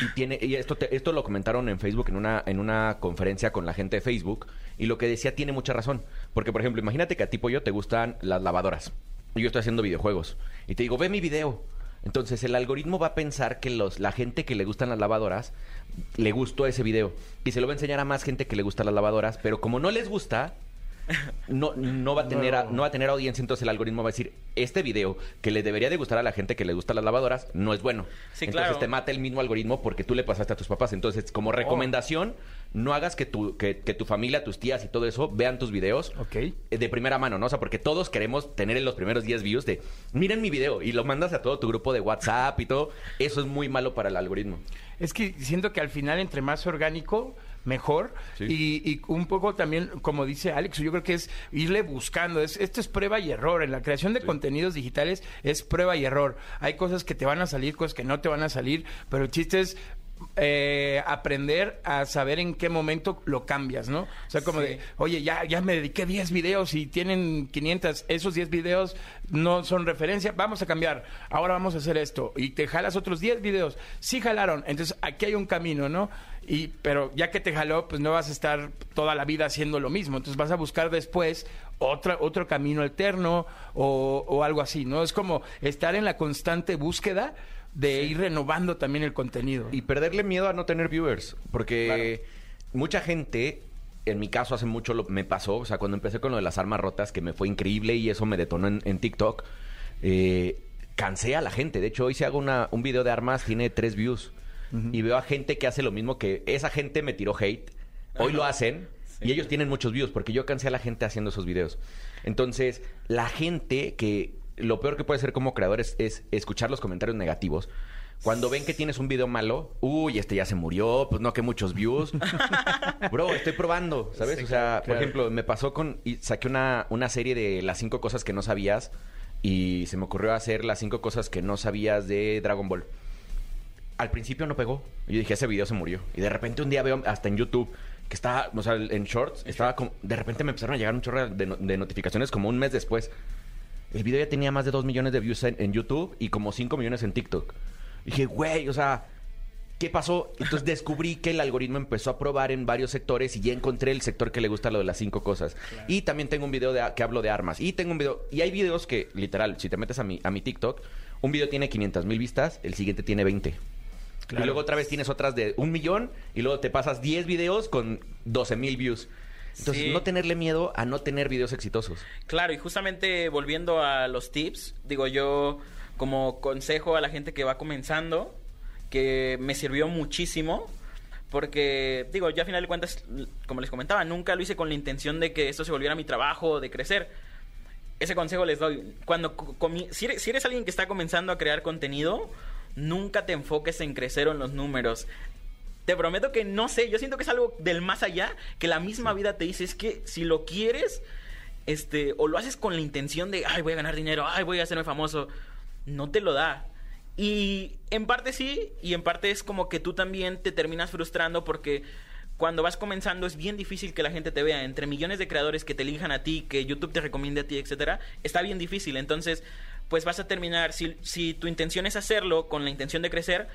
Y, tiene, y esto, te- esto lo comentaron en Facebook en una, en una conferencia con la gente de Facebook y lo que decía tiene mucha razón. Porque, por ejemplo, imagínate que a tipo yo te gustan las lavadoras. Y yo estoy haciendo videojuegos. Y te digo, ve mi video. Entonces el algoritmo va a pensar que los, la gente que le gustan las lavadoras le gustó ese video. Y se lo va a enseñar a más gente que le gustan las lavadoras. Pero como no les gusta, no, no, va a [laughs] tener a- no va a tener audiencia, entonces el algoritmo va a decir, este video que le debería de gustar a la gente que le gustan las lavadoras, no es bueno. Sí, entonces claro. te mata el mismo algoritmo porque tú le pasaste a tus papás. Entonces, Oh. como recomendación, no hagas que tu, que, que tu familia, tus tías y todo eso vean tus videos eh, de primera mano, ¿no? O sea, porque todos queremos tener en los primeros 10 views de, miren mi video, y lo mandas a todo tu grupo de WhatsApp y todo. Eso es muy malo para el algoritmo. Es que siento que al final, entre más orgánico, mejor. Sí. Y, y un poco también, como dice Alex, yo creo que es irle buscando. Es, esto es prueba y error. En la creación de contenidos digitales es prueba y error. Hay cosas que te van a salir, cosas que no te van a salir, pero el chiste es eh, aprender a saber en qué momento lo cambias, ¿no? O sea, como Sí. de, oye, ya, ya me dediqué 10 videos y tienen 500, esos 10 videos no son referencia, vamos a cambiar, ahora vamos a hacer esto, y te jalas otros 10 videos, sí jalaron, entonces aquí hay un camino, ¿no? Y, pero ya que te jaló, pues no vas a estar toda la vida haciendo lo mismo, entonces vas a buscar después otra, otro camino alterno o, o algo así, ¿no? Es como estar en la constante búsqueda de ir renovando también el contenido. Y perderle miedo a no tener viewers. Porque mucha gente, en mi caso hace mucho lo- me pasó, o sea, cuando empecé con lo de las armas rotas, que me fue increíble y eso me detonó en, en TikTok, eh, cansé a la gente. De hecho, hoy si hago una, un video de armas, tiene tres views. Y veo a gente que hace lo mismo que esa gente me tiró hate. Hoy lo hacen y ellos tienen muchos views porque yo cansé a la gente haciendo esos videos. Entonces, la gente que lo peor que puede ser como creador es, es escuchar los comentarios negativos. Cuando ven que tienes un video malo, uy, este ya se murió, pues no que muchos views. [laughs] Bro, estoy probando, ¿sabes? o sea, por ejemplo, me pasó con y saqué una, una serie de las cinco cosas que no sabías y se me ocurrió hacer las cinco cosas que no sabías de Dragon Ball. Al principio no pegó. Yo dije, ese video se murió. Y de repente un día veo hasta en YouTube que estaba, o sea, en shorts, estaba como, de repente me empezaron a llegar un chorro de notificaciones como un mes después. El video ya tenía más de 2 millones de views en, en YouTube y como 5 millones en TikTok. dije, güey, o sea, ¿qué pasó? Entonces descubrí que el algoritmo empezó a probar en varios sectores y ya encontré el sector que le gusta lo de las cinco cosas. Y también tengo un video de, que hablo de armas. Y tengo un video, y hay videos que, literal, si te metes a mi, a mi TikTok, un video tiene 500 mil vistas, el siguiente tiene 20. Y luego otra vez tienes otras de un millón y luego te pasas 10 videos con 12 mil views. Entonces, Sí. no tenerle miedo a no tener videos exitosos. Claro, y justamente volviendo a los tips, digo yo como consejo a la gente que va comenzando, que me sirvió muchísimo, porque digo, yo a final de cuentas, como les comentaba, nunca lo hice con la intención de que esto se volviera mi trabajo, de crecer. Ese consejo les doy. Cuando si, eres, si eres alguien que está comenzando a crear contenido, nunca te enfoques en crecer o en los números. Te prometo que no sé, yo siento que es algo del más allá, que la misma vida te dice, es que si lo quieres, este, o lo haces con la intención de, ay, voy a ganar dinero, ay, voy a hacerme famoso, no te lo da. Y en parte sí, y en parte es como que tú también te terminas frustrando porque cuando vas comenzando es bien difícil que la gente te vea. Entre millones de creadores que te elijan a ti, que YouTube te recomiende a ti, etcétera, está bien difícil. Entonces, pues vas a terminar, si, si tu intención es hacerlo con la intención de crecer,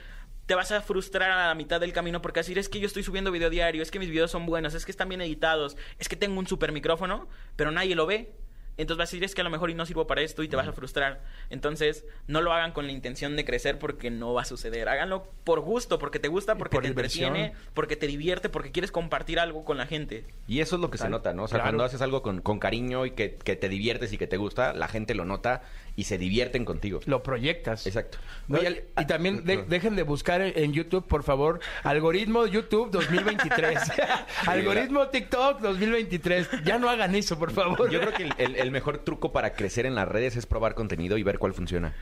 te vas a frustrar a la mitad del camino porque vas a decir, es que yo estoy subiendo video diario, es que mis videos son buenos, es que están bien editados, es que tengo un super micrófono, pero nadie lo ve. Entonces vas a decir, es que a lo mejor y no sirvo para esto y te vas a frustrar. Entonces, no lo hagan con la intención de crecer porque no va a suceder. Háganlo por gusto, porque te gusta, porque por te diversión. entretiene, porque te divierte, porque quieres compartir algo con la gente. Y eso es lo que se nota, ¿no? O sea, claro. cuando haces algo con, con cariño y que, que te diviertes y que te gusta, la gente lo nota y se divierten contigo. Lo proyectas. Exacto. No, Oye, y, y también de- dejen de buscar en, en YouTube, por favor, algoritmo YouTube 2023. [laughs] [laughs] algoritmo TikTok 2023. Ya no hagan eso, por favor. Yo creo que el, el- el mejor truco para crecer en las redes es probar contenido y ver cuál funciona.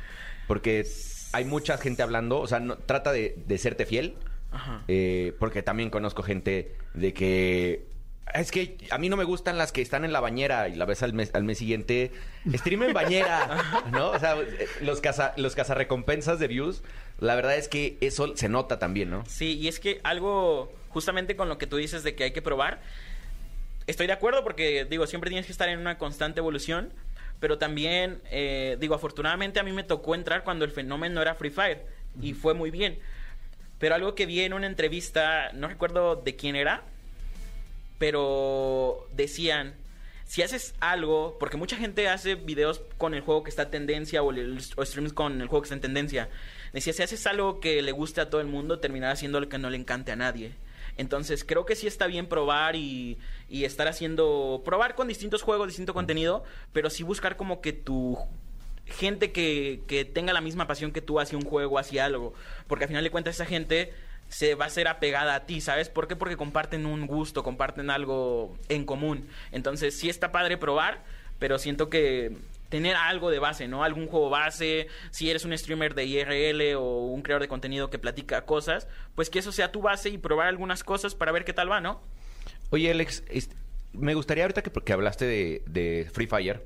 Porque hay mucha gente hablando, o sea, no, trata de, de serte fiel. Ajá. eh, porque también conozco gente de que... Es que a mí no me gustan las que están en la bañera y la ves al mes, al mes siguiente. Stream en bañera, [laughs] ¿no? O sea, los, caza, los cazarrecompensas de views, la verdad es que eso se nota también, ¿no? Sí, y es que algo, justamente con lo que tú dices de que hay que probar, estoy de acuerdo porque, digo, siempre tienes que estar en una constante evolución, pero también, eh, digo, afortunadamente a mí me tocó entrar cuando el fenómeno era Free Fire y fue muy bien. Pero algo que vi en una entrevista, no recuerdo de quién era, pero decían, si haces algo, porque mucha gente hace videos con el juego que está a tendencia o, el- o streams con el juego que está en tendencia. Decía, si haces algo que le guste a todo el mundo, terminará haciendo lo que no le encante a nadie. Entonces creo que sí está bien probar y, y estar haciendo, probar con distintos juegos, distinto contenido, pero sí buscar como que tu gente que, que tenga la misma pasión que tú hacia un juego, hacia algo. Porque al final de cuentas esa gente se va a ser apegada a ti, ¿sabes? ¿Por qué? Porque comparten un gusto, comparten algo en común. Entonces sí está padre probar, pero siento que tener algo de base, ¿no? Algún juego base, si eres un streamer de IRL o un creador de contenido que platica cosas, pues que eso sea tu base y probar algunas cosas para ver qué tal va, ¿no? Oye, Alex, este, me gustaría ahorita que porque hablaste de, de Free Fire,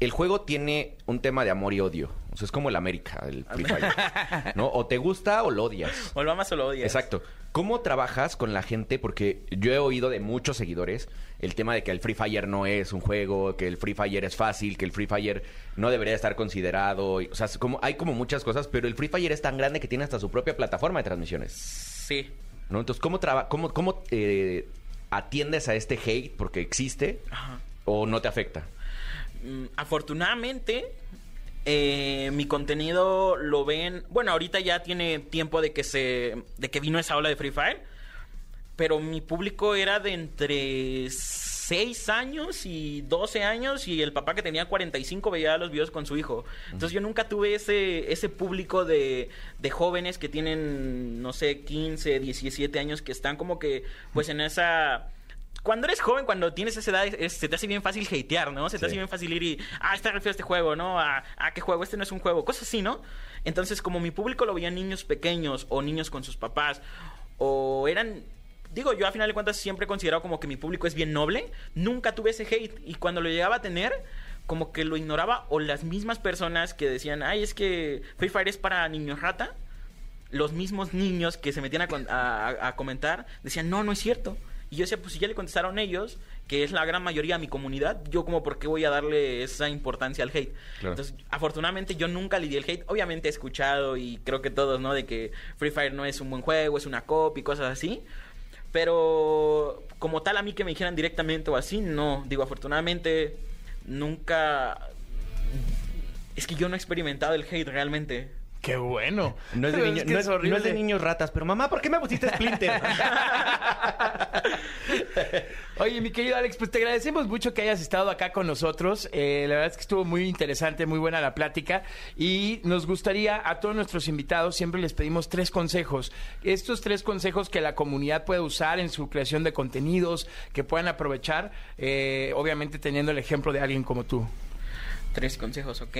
el juego tiene un tema de amor y odio. O sea, es como el América, el Free Fire. [laughs] ¿No? O te gusta o lo odias. O lo amas o lo odias. Exacto. ¿Cómo trabajas con la gente? Porque yo he oído de muchos seguidores el tema de que el Free Fire no es un juego, que el Free Fire es fácil, que el Free Fire no debería estar considerado. O sea, como, hay como muchas cosas, pero el Free Fire es tan grande que tiene hasta su propia plataforma de transmisiones. Sí. ¿no? Entonces, ¿cómo, traba cómo, cómo eh, atiendes a este hate porque existe Ajá. o no te afecta? Mm, afortunadamente, eh, mi contenido lo ven. Bueno, ahorita ya tiene tiempo de que se. de que vino esa ola de Free Fire. Pero mi público era de entre 6 años y 12 años. Y el papá que tenía 45 veía los videos con su hijo. Entonces yo nunca tuve ese, ese público de, de jóvenes que tienen, no sé, 15, 17 años que están como que, pues en esa cuando eres joven, cuando tienes esa edad, es- se te hace bien fácil hatear, ¿no? Se te Sí. hace bien fácil ir y, ah, está re feo este juego, ¿no? Ah, ah, ¿qué juego? Este no es un juego. Cosas así, ¿no? Entonces, como mi público lo veían niños pequeños o niños con sus papás, o eran... Digo, yo a final de cuentas siempre he considerado como que mi público es bien noble. Nunca tuve ese hate. Y cuando lo llegaba a tener, como que lo ignoraba. O las mismas personas que decían, ay, es que Free Fire es para niños rata los mismos niños que se metían a, a- a- a comentar decían, no, no es cierto. Y yo decía, pues si ya le contestaron ellos, que es la gran mayoría de mi comunidad, yo como por qué voy a darle esa importancia al hate. Claro. Entonces, afortunadamente yo nunca le di el hate. Obviamente he escuchado y creo que todos, ¿no? De que Free Fire no es un buen juego, es una copia y cosas así. Pero como tal a mí que me dijeran directamente o así, no. Digo, afortunadamente nunca... Es que yo no he experimentado el hate realmente. Qué bueno. No es de, Pero niño- que no es es- no es de horrible. niños ratas, pero mamá, ¿por qué me pusiste Splinter? [laughs] Oye, mi querido Alex, pues te agradecemos mucho que hayas estado acá con nosotros. Eh, la verdad es que estuvo muy interesante, muy buena la plática. Y nos gustaría a todos nuestros invitados, siempre les pedimos tres consejos. Estos tres consejos que la comunidad puede usar en su creación de contenidos, que puedan aprovechar, eh, obviamente teniendo el ejemplo de alguien como tú. Tres consejos, ok.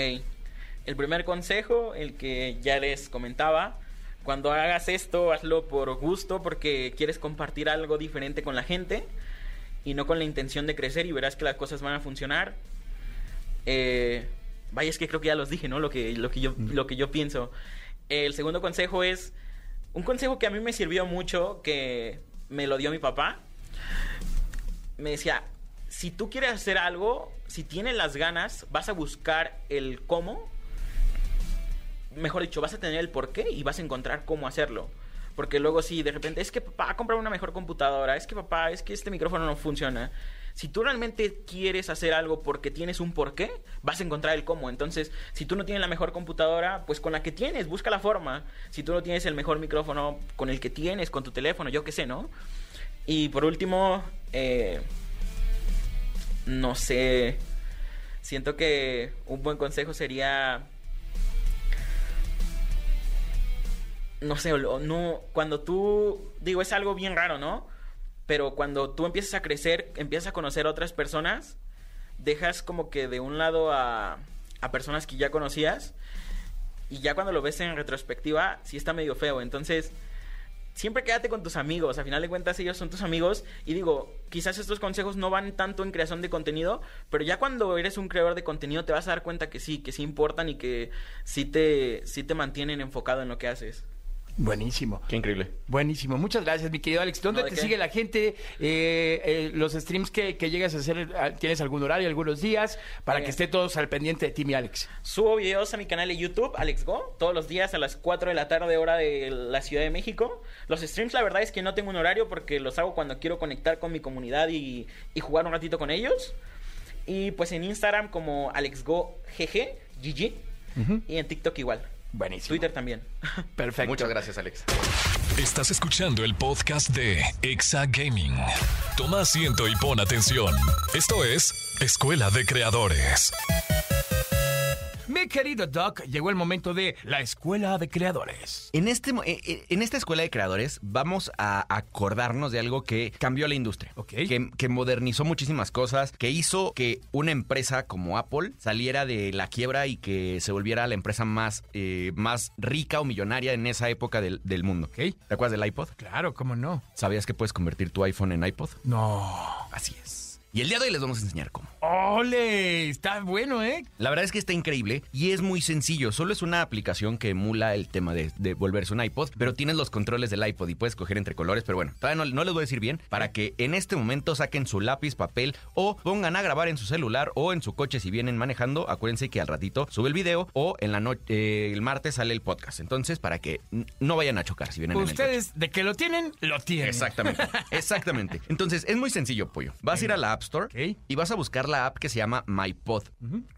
El primer consejo, el que ya les comentaba, cuando hagas esto, hazlo por gusto, porque quieres compartir algo diferente con la gente y no con la intención de crecer y verás que las cosas van a funcionar. Eh, vaya, es que creo que ya los dije, ¿no? Lo que, lo que, yo, lo que yo pienso. El segundo consejo es un consejo que a mí me sirvió mucho, que me lo dio mi papá me decía, si tú quieres hacer algo, si tienes las ganas, vas a buscar el cómo. Mejor dicho, vas a tener el por qué y vas a encontrar cómo hacerlo. Porque luego si de repente, es que papá, comprar una mejor computadora, es que papá, es que este micrófono no funciona. Si tú realmente quieres hacer algo porque tienes un porqué, vas a encontrar el cómo. Entonces, si tú no tienes la mejor computadora, pues con la que tienes, busca la forma. Si tú no tienes el mejor micrófono, con el que tienes, con tu teléfono, yo qué sé, ¿no? Y por último, eh, no sé, siento que un buen consejo sería, no sé, no, cuando tú, digo, es algo bien raro, ¿no? Pero cuando tú empiezas a crecer, empiezas a conocer a otras personas, dejas como que de un lado a, a personas que ya conocías y ya cuando lo ves en retrospectiva, sí está medio feo. Entonces, siempre quédate con tus amigos. A final de cuentas, ellos son tus amigos. Y digo, quizás estos consejos no van tanto en creación de contenido, pero ya cuando eres un creador de contenido te vas a dar cuenta que sí, que sí importan y que sí te, sí te mantienen enfocado en lo que haces. Buenísimo. Qué increíble. Buenísimo, muchas gracias, mi querido Alex. ¿Dónde No, ¿de te qué? sigue la gente? Eh, eh, los streams que, que llegas a hacer, ah, ¿tienes algún horario, algunos días? Para que esté todos al pendiente de ti, mi Alex. Subo videos a mi canal de YouTube, Alex Go, todos los días a las 4 de la tarde, hora de la Ciudad de México. Los streams, la verdad es que no tengo un horario porque los hago cuando quiero conectar con mi comunidad y, y jugar un ratito con ellos. Y pues en Instagram como AlexGoGG, GG. Y en TikTok igual. Buenísimo. Twitter también. [laughs] Perfecto. Muchas gracias, Alex. Estás escuchando el podcast de Exa Gaming. Toma asiento y pon atención. Esto es Escuela de Creadores. Mi querido Doc, llegó el momento de la Escuela de Creadores. En, este, eh, eh, en esta escuela de creadores vamos a acordarnos de algo que cambió la industria. Ok. Que, que modernizó muchísimas cosas, que hizo que una empresa como Apple saliera de la quiebra y que se volviera la empresa más, eh, más rica o millonaria en esa época del, del mundo. Ok. ¿Te acuerdas del iPod? Claro, ¿cómo no? ¿Sabías que puedes convertir tu iPhone en iPod? No. Así es. Y el día de hoy les vamos a enseñar cómo. ¡Ole! Está bueno, ¿eh? La verdad es que está increíble y es muy sencillo. Solo es una aplicación que emula el tema de, de volverse un iPod, pero tienes los controles del iPod y puedes coger entre colores. Pero bueno, todavía no, no les voy a decir bien para que en este momento saquen su lápiz, papel o pongan a grabar en su celular o en su coche si vienen manejando. Acuérdense que al ratito sube el video o en la noche, el martes sale el podcast. Entonces, para que no vayan a chocar si vienen en el coche. Ustedes, de que lo tienen, lo tienen. Exactamente, exactamente. [laughs] Entonces, es muy sencillo, pollo. Vas a ir a la App Store y vas a buscar la app que se llama MyPod.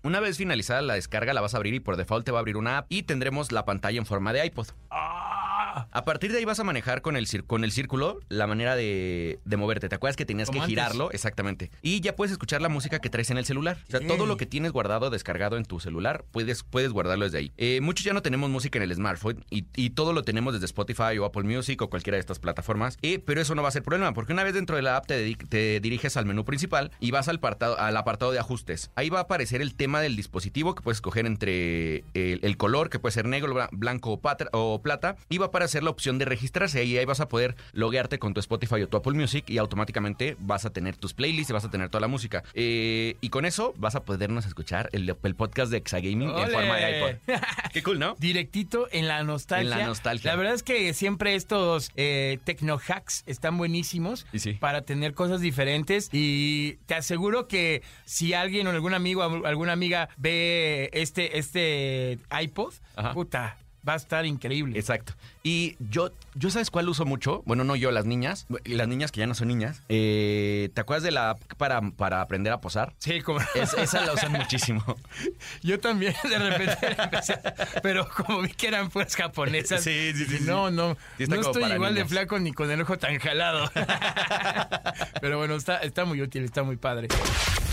Una vez finalizada la descarga, la vas a abrir y por default te va a abrir una app y tendremos la pantalla en forma de iPod. Ah, A partir de ahí vas a manejar con el, con el círculo la manera de, de moverte. ¿Te acuerdas que tenías Como que antes. girarlo? Exactamente. Y ya puedes escuchar la música que traes en el celular. O sea, todo lo que tienes guardado, descargado en tu celular, puedes, puedes guardarlo desde ahí. Eh, muchos ya no tenemos música en el smartphone y, y todo lo tenemos desde Spotify o Apple Music o cualquiera de estas plataformas. Eh, pero eso no va a ser problema porque una vez dentro de la app te, te diriges al menú principal y vas al apartado, al apartado de ajustes. Ahí va a aparecer el tema del dispositivo que puedes escoger entre el, el color, que puede ser negro, bla- blanco o, patra- o plata, y va a aparecer la opción de registrarse. Y ahí vas a poder loguearte con tu Spotify o tu Apple Music y automáticamente vas a tener tus playlists y vas a tener toda la música. Eh, y con eso vas a podernos escuchar el, el podcast de Exagaming en ¡Ole! forma de iPod. [laughs] Qué cool, ¿no? Directito en la nostalgia. En la nostalgia. La verdad es que siempre estos eh, tecno hacks están buenísimos Y sí. para tener cosas diferentes. Y te aseguro que si alguien o algún amigo o alguna amiga ve este, este iPod, Ajá. puta, va a estar increíble. Exacto. Y yo, yo ¿sabes cuál uso mucho? Bueno, no yo, las niñas. Las niñas que ya no son niñas. Eh, ¿Te acuerdas de la app para, para aprender a posar? Sí, como... Es- esa la usan [laughs] muchísimo. Yo también de repente [laughs] empecé, pero como vi que eran pues japonesas. Sí, sí, sí. No, no, Sí, no estoy igual de flaco ni con el ojo tan jalado. [laughs] pero bueno, está, está muy útil, está muy padre.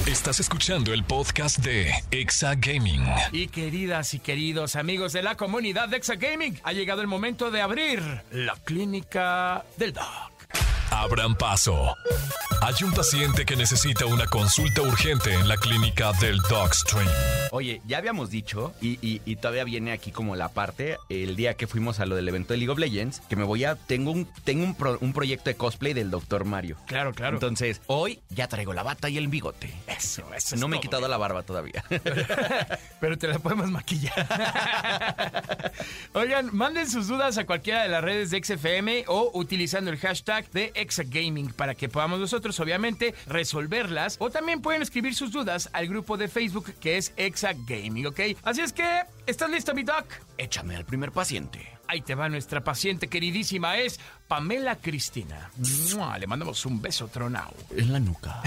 Estás escuchando el podcast de Exa Gaming. Y queridas y queridos amigos de la comunidad de Exa Gaming, ha llegado el momento de abrir la clínica del Doc. Abran paso. Hay un paciente que necesita una consulta urgente en la clínica del Dogstream. Oye, ya habíamos dicho, y, y- y todavía viene aquí como la parte, el día que fuimos a lo del evento de League of Legends, que me voy a. Tengo un, tengo un, pro- un proyecto de cosplay del Dr. Mario. Claro, claro. Entonces, hoy ya traigo la bata y el bigote. eso, eso es No me he quitado la barba todavía. [laughs] Pero te la podemos maquillar. [laughs] Oigan, manden sus dudas a cualquiera de las redes de XFM o utilizando el hashtag de Exagaming para que podamos nosotros, obviamente, resolverlas. O también pueden escribir sus dudas al grupo de Facebook que es Exagaming, ¿ok? Así es que, ¿estás listo, mi doc? Échame al primer paciente. Ahí te va nuestra paciente queridísima, es Pamela Cristina. ¡Mua! Le mandamos un beso tronao. En la nuca.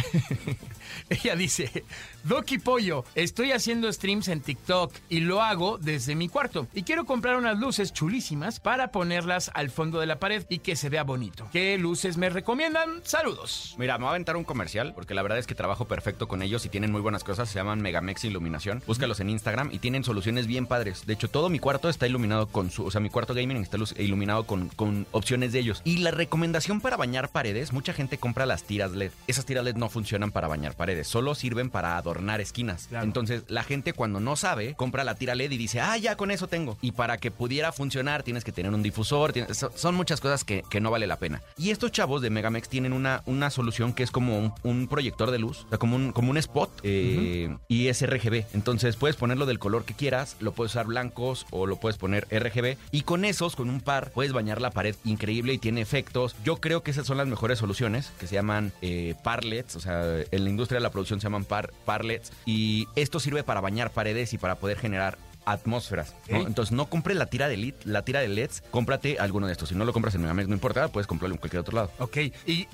[laughs] Ella dice, Doki Pollo, estoy haciendo streams en TikTok y lo hago desde mi cuarto. Y quiero comprar unas luces chulísimas para ponerlas al fondo de la pared y que se vea bonito. ¿Qué luces me recomiendan? Saludos. Mira, me voy a aventar un comercial porque la verdad es que trabajo perfecto con ellos y tienen muy buenas cosas. Se llaman Megamex Iluminación. Búscalos en Instagram y tienen soluciones bien padres. De hecho, todo mi cuarto está iluminado con su. O sea, mi cuarto gaming está iluminado con, con opciones de ellos. Y la recomendación para bañar paredes: mucha gente compra las tiras LED. Esas tiras LED no funcionan para bañar paredes, solo sirven para adornar esquinas. Claro. Entonces, la gente cuando no sabe, compra la tira LED y dice, ah, ya con eso tengo. Y para que pudiera funcionar, tienes que tener un difusor. tienes- son muchas cosas que, que no vale la pena. Y estos chavos de Megamex tienen una, una solución que es como un, un proyector de luz, o sea, como un, como un spot eh, y es RGB. Entonces puedes ponerlo del color que quieras, lo puedes usar blancos o lo puedes poner RGB. Y con esos, con un par, puedes bañar la pared increíble y tiene efectos. Yo creo que esas son las mejores soluciones, que se llaman eh, parlets, o sea, en la industria de la producción se llaman par, parlets. Y esto sirve para bañar paredes y para poder generar atmósferas. Entonces no compres la tira de LED, la tira de LEDs, cómprate alguno de estos. Si no lo compras en Megamex, no importa, puedes comprarlo en cualquier otro lado. Ok, y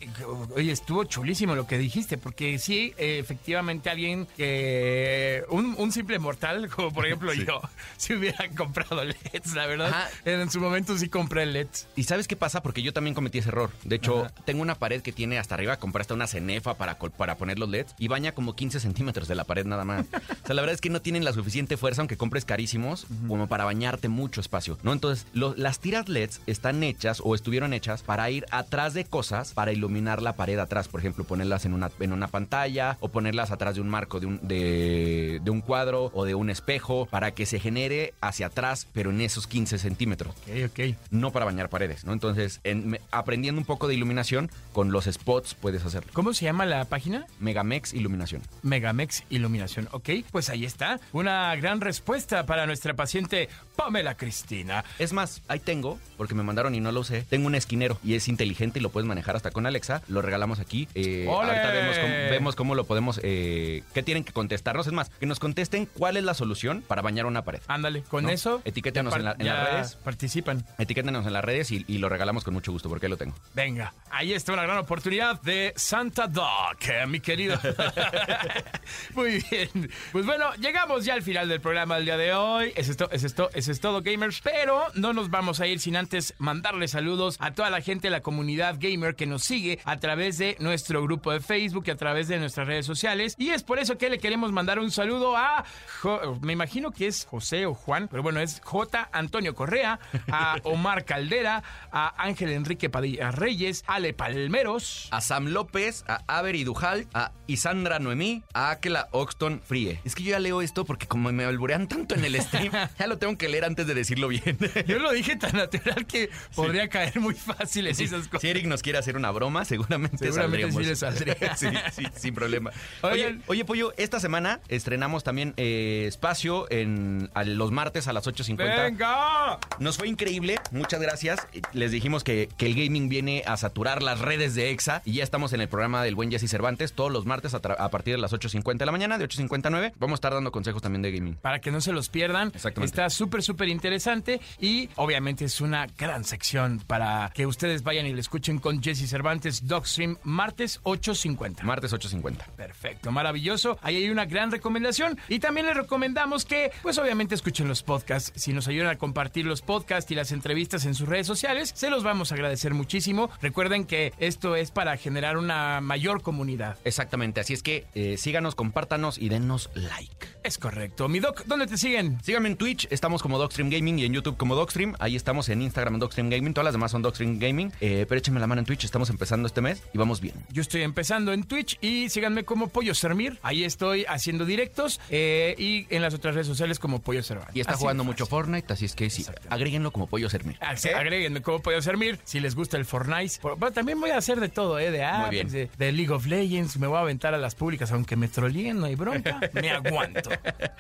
oye, estuvo chulísimo lo que dijiste, porque sí, eh, efectivamente alguien que, un, un simple mortal, [laughs] como por ejemplo yo, [laughs] si hubiera comprado LEDs, la verdad, Ajá. en su momento sí compré LEDs. ¿Y sabes qué pasa? Porque yo también cometí ese error. De hecho, Ajá. tengo una pared que tiene hasta arriba, compré hasta una cenefa para, para poner los LEDs y baña como 15 centímetros de la pared nada más. [laughs] O sea, la verdad es que no tienen la suficiente fuerza, aunque compres carísimos, como para bañarte mucho espacio, ¿no? Entonces, lo- las tiras LEDs están hechas o estuvieron hechas para ir atrás de cosas, para iluminar la pared atrás. Por ejemplo, ponerlas en una, en una pantalla o ponerlas atrás de un marco de un, de, de un cuadro o de un espejo, para que se genere hacia atrás, pero en esos 15 centímetros Ok, ok. no para bañar paredes, ¿no? Entonces, en- aprendiendo un poco de iluminación, con los spots puedes hacerlo. ¿Cómo se llama la página? Megamex Iluminación. Megamex Iluminación. Ok, pues ahí está. Una gran respuesta para nuestra paciente Pamela Cristina. Es más, ahí tengo, porque me mandaron y no lo usé, tengo un esquinero y es inteligente y lo puedes manejar hasta con Alexa. Lo regalamos aquí. Eh, ahorita vemos cómo, vemos cómo lo podemos, eh, qué tienen que contestarnos. Es más, que nos contesten cuál es la solución para bañar una pared. Ándale, con ¿No? eso. Etiquétanos ya en la- par- en las redes. Participan. Etiquétenos en las redes y, y lo regalamos con mucho gusto, porque ahí lo tengo. Venga, ahí está una gran oportunidad de Santa Doc, eh, mi querido. [laughs] [laughs] Muy bien. Pues bueno, llegamos ya al final del programa del día de hoy. Eso es, to- eso es to- eso es todo, gamers. Pero no nos vamos a ir sin antes mandarle saludos a toda la gente de la comunidad gamer que nos sigue a través de nuestro grupo de Facebook y a través de nuestras redes sociales. Y es por eso que le queremos mandar un saludo a, Jo- me imagino que es José o Juan, pero bueno, es J. Antonio Correa, a [laughs] Omar Caldera, a Ángel Enrique Padilla Reyes, Ale Palmeros. A Sam López, a Avery Dujal, a Isandra Noemí, a Akela Oxton Frie. Es que yo ya leo esto porque como me alburean tanto en el stream, [laughs] ya lo tengo que leer antes de decirlo bien. Yo lo dije tan natural que podría caer muy fácil en esas cosas. Si Eric nos quiere hacer una broma, seguramente, Seguramente sí saldríamos. le saldría. [laughs] sí, sí, sin problema. Oye, oye, Pollo, esta semana estrenamos también eh, espacio en a los martes a las 8.50. ¡Venga! Nos fue increíble, muchas gracias. Les dijimos que, que el gaming viene a saturar las redes de EXA y ya estamos en el programa del buen Jesse Cervantes todos los martes a, a partir de las 8.50 de la mañana, de 8.59. Vamos a estar dando consejos también de gaming. Para que no se los pierdan. Exactamente. Está súper, súper interesante y obviamente es una gran sección para que ustedes vayan y le escuchen con Jesse Cervantes Dogstream martes 8.50. Martes 8.50. Perfecto, maravilloso. Ahí hay una gran recomendación. Y también les recomendamos que, pues obviamente, escuchen los podcasts. Si nos ayudan a compartir los podcasts y las entrevistas en sus redes sociales, se los vamos a agradecer muchísimo. Recuerden que esto es para generar una mayor comunidad. Exactamente, así es que eh, síganos, compártanos y denos like. Es correcto. Mi doc, ¿dónde te siguen? Síganme en Twitch, estamos como Dogstream Gaming y en YouTube como Dogstream. Ahí estamos en Instagram Dogstream Gaming, todas las demás son Dogstream Gaming. Eh, pero échenme la mano en Twitch, estamos empezando este mes y vamos bien. Yo estoy empezando en Twitch y síganme como Pollo Sermir. Ahí estoy haciendo directos eh, y en las otras redes sociales como Pollo Cervantes. Y está Así jugando mucho. Fortnite, así es que sí, agréguenlo como pollo sermir. Así, Agréguenme cómo puedo servir. Si les gusta el Fortnite. Bueno, también voy a hacer de todo, ¿eh? De apps, de League of Legends. Me voy a aventar a las públicas, aunque me troleen, no hay bronca. Me aguanto.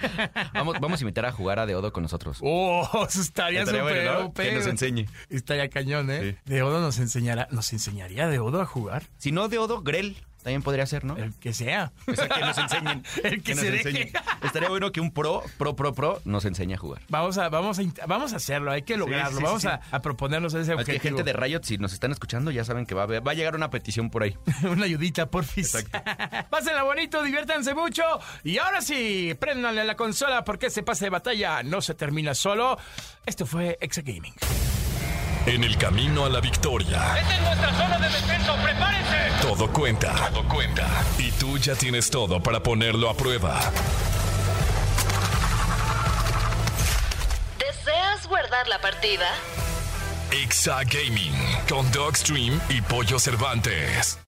[laughs] Vamos, vamos a invitar a jugar a Deodo con nosotros. Oh, eso estaría súper bueno. Que nos enseñe. Estaría cañón, ¿eh? Deodo nos enseñará, nos enseñaría Deodo a jugar. Si no Deodo, Grell también podría ser, ¿no? El que sea. O sea, que nos enseñen. [laughs] El que nos se deje. enseñen. [laughs] Estaría bueno que un pro, pro, pro, pro nos enseñe a jugar. Vamos a, vamos a, vamos a hacerlo, hay que lograrlo. sí, vamos sí. A, a proponernos ese objetivo. gente de Riot, si nos están escuchando, ya saben que va a, haber- va a llegar una petición por ahí. [laughs] Una ayudita, porfis. Pásenla bonito, diviértanse mucho. Y ahora sí, préndanle a la consola porque ese pase de batalla no se termina solo. Esto fue Exa Gaming. En el camino a la victoria, ¡Esta es nuestra zona de descenso! ¡Prepárense! todo cuenta. Todo cuenta. Y tú ya tienes todo para ponerlo a prueba. ¿Deseas guardar la partida? Exa Gaming con Dogstream y Pollo Cervantes.